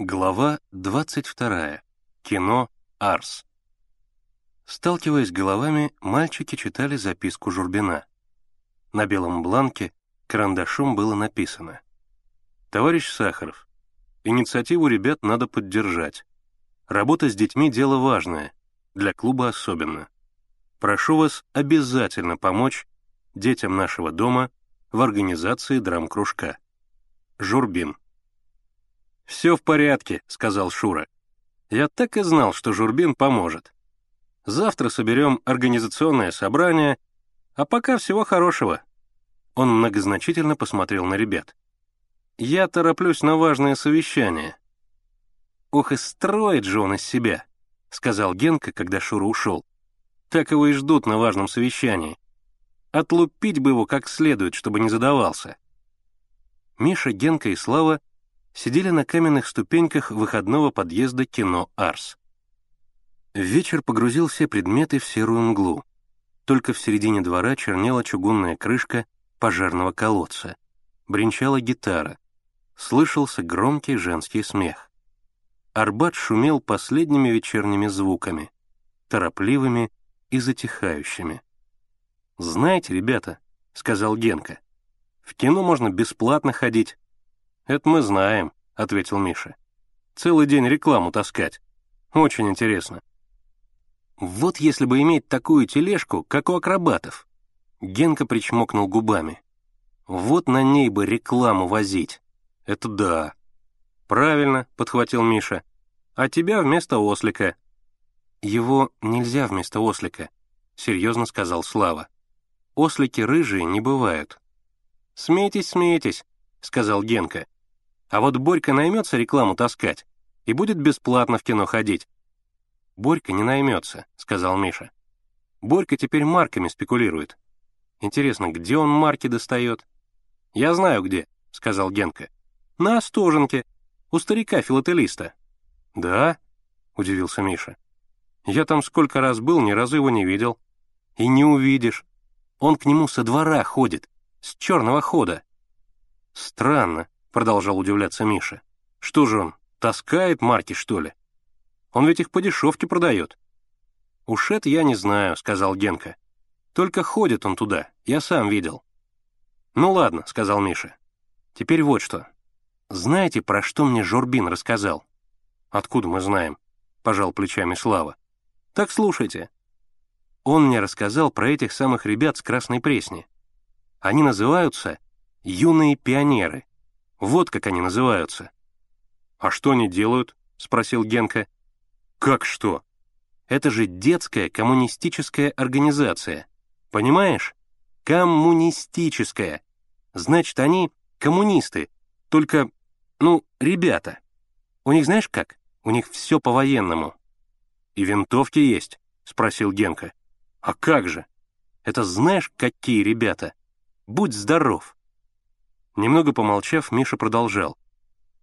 Глава 22. Кино «Арс». Сталкиваясь головами, мальчики читали записку Журбина. На белом бланке карандашом было написано. «Товарищ Сахаров, инициативу ребят надо поддержать. Работа с детьми — дело важное, для клуба особенно. Прошу вас обязательно помочь детям нашего дома в организации драм-кружка. Журбин». «Все в порядке», — сказал Шура. «Я так и знал, что Журбин поможет. Завтра соберем организационное собрание, а пока всего хорошего». Он многозначительно посмотрел на ребят. «Я тороплюсь на важное совещание». «Ох, и строит же он из себя», — сказал Генка, когда Шура ушел. «Так его и ждут на важном совещании. Отлупить бы его как следует, чтобы не задавался». Миша, Генка и Слава сидели на каменных ступеньках выходного подъезда кино «Арс». Вечер погрузил все предметы в серую мглу. Только в середине двора чернела чугунная крышка пожарного колодца. Бринчала гитара. Слышался громкий женский смех. Арбат шумел последними вечерними звуками, торопливыми и затихающими. «Знаете, ребята», — сказал Генка, — «в кино можно бесплатно ходить, «Это мы знаем», — ответил Миша. «Целый день рекламу таскать. Очень интересно». «Вот если бы иметь такую тележку, как у акробатов», — Генка причмокнул губами. «Вот на ней бы рекламу возить. Это да». «Правильно», — подхватил Миша. «А тебя вместо ослика». «Его нельзя вместо ослика», — серьезно сказал Слава. «Ослики рыжие не бывают». «Смейтесь, смейтесь», — сказал Генка. А вот Борька наймется рекламу таскать и будет бесплатно в кино ходить. «Борька не наймется», — сказал Миша. «Борька теперь марками спекулирует. Интересно, где он марки достает?» «Я знаю где», — сказал Генка. «На Остоженке, у старика-филателиста». «Да?» — удивился Миша. «Я там сколько раз был, ни разу его не видел». «И не увидишь. Он к нему со двора ходит, с черного хода». «Странно», — продолжал удивляться Миша. «Что же он, таскает марки, что ли? Он ведь их по дешевке продает». «Уж это я не знаю», — сказал Генка. «Только ходит он туда, я сам видел». «Ну ладно», — сказал Миша. «Теперь вот что. Знаете, про что мне Жорбин рассказал?» «Откуда мы знаем?» — пожал плечами Слава. «Так слушайте. Он мне рассказал про этих самых ребят с Красной Пресни. Они называются «Юные пионеры». Вот как они называются». «А что они делают?» — спросил Генка. «Как что?» «Это же детская коммунистическая организация. Понимаешь? Коммунистическая. Значит, они коммунисты, только, ну, ребята. У них знаешь как? У них все по-военному». «И винтовки есть?» — спросил Генка. «А как же? Это знаешь, какие ребята? Будь здоров!» Немного помолчав, Миша продолжал.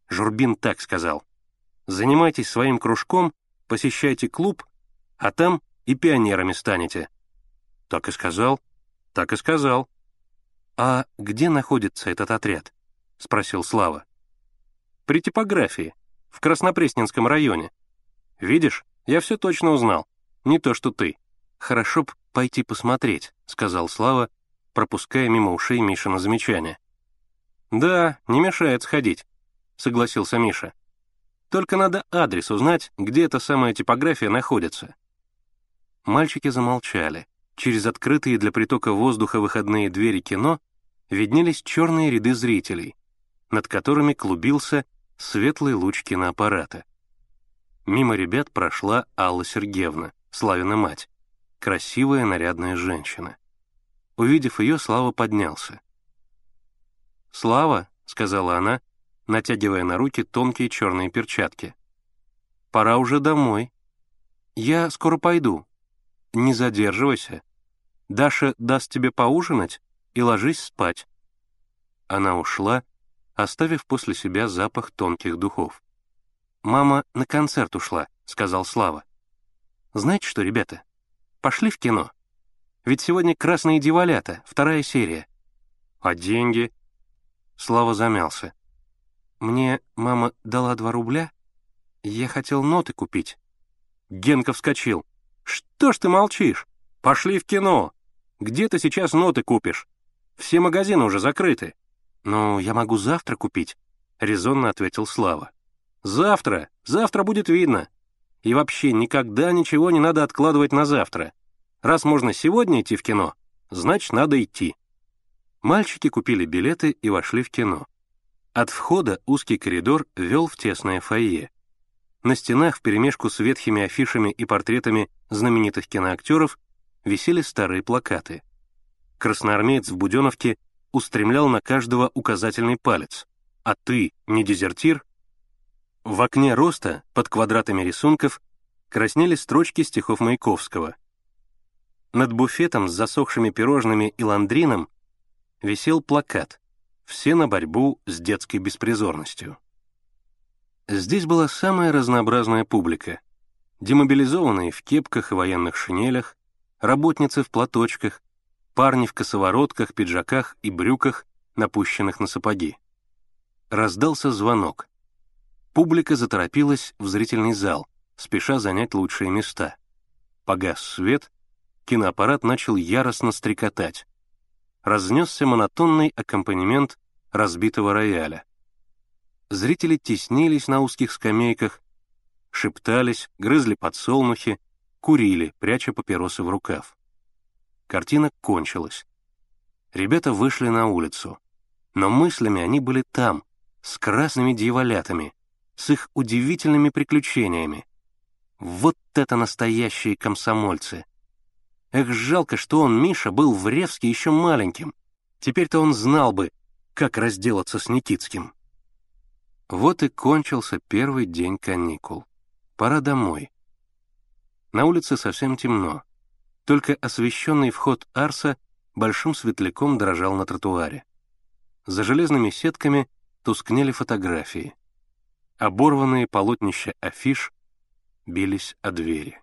Журбин так сказал. «Занимайтесь своим кружком, посещайте клуб, а там и пионерами станете». «Так и сказал?» «Так и сказал». «А где находится этот отряд?» — спросил Слава. «При типографии, в Краснопресненском районе. Видишь, я все точно узнал. Не то, что ты». «Хорошо б пойти посмотреть», — сказал Слава, пропуская мимо ушей Мишина замечание. «Да, не мешает сходить», — согласился Миша. «Только надо адрес узнать, где эта самая типография находится». Мальчики замолчали. Через открытые для притока воздуха выходные двери кино виднелись черные ряды зрителей, над которыми клубился светлый луч киноаппарата. Мимо ребят прошла Алла Сергеевна, Славина мать, красивая нарядная женщина. Увидев ее, Слава поднялся. «Слава», — сказала она, натягивая на руки тонкие черные перчатки. «Пора уже домой. Я скоро пойду. Не задерживайся. Даша даст тебе поужинать и ложись спать». Она ушла, оставив после себя запах тонких духов. «Мама на концерт ушла», — сказал Слава. «Знаете что, ребята, пошли в кино. Ведь сегодня «Красные дьяволята», вторая серия. А деньги?» Слава замялся. «Мне мама дала два рубля, Я хотел ноты купить. Генка вскочил. Что ж ты молчишь? Пошли в кино. Где ты сейчас ноты купишь? Все магазины уже закрыты. Ну, я могу завтра купить, резонно ответил Слава. Завтра, завтра будет видно. И вообще никогда ничего не надо откладывать на завтра. Раз можно сегодня идти в кино, значит, надо идти. Мальчики купили билеты и вошли в кино. От входа узкий коридор вел в тесное фойе. На стенах вперемешку с ветхими афишами и портретами знаменитых киноактеров висели старые плакаты. Красноармеец в Буденовке устремлял на каждого указательный палец. «А ты не дезертир?» В окне роста, под квадратами рисунков, краснели строчки стихов Маяковского. Над буфетом с засохшими пирожными и ландрином висел плакат «Все на борьбу с детской беспризорностью». Здесь была самая разнообразная публика. Демобилизованные в кепках и военных шинелях, работницы в платочках, парни в косоворотках, пиджаках и брюках, напущенных на сапоги. Раздался звонок. Публика заторопилась в зрительный зал, спеша занять лучшие места. Погас свет, киноаппарат начал яростно стрекотать. Разнесся монотонный аккомпанемент разбитого рояля. Зрители теснились на узких скамейках, шептались, грызли подсолнухи, курили, пряча папиросы в рукав. Картина кончилась. Ребята вышли на улицу, но мыслями они были там, с красными дьяволятами, с их удивительными приключениями. Вот это настоящие комсомольцы! Эх, жалко, что он, Миша, был в Ревске еще маленьким. Теперь-то он знал бы, как разделаться с Никитским. Вот и кончился первый день каникул. Пора домой. На улице совсем темно. Только освещенный вход Арса большим светляком дрожал на тротуаре. За железными сетками тускнели фотографии. Оборванные полотнища афиш бились о двери.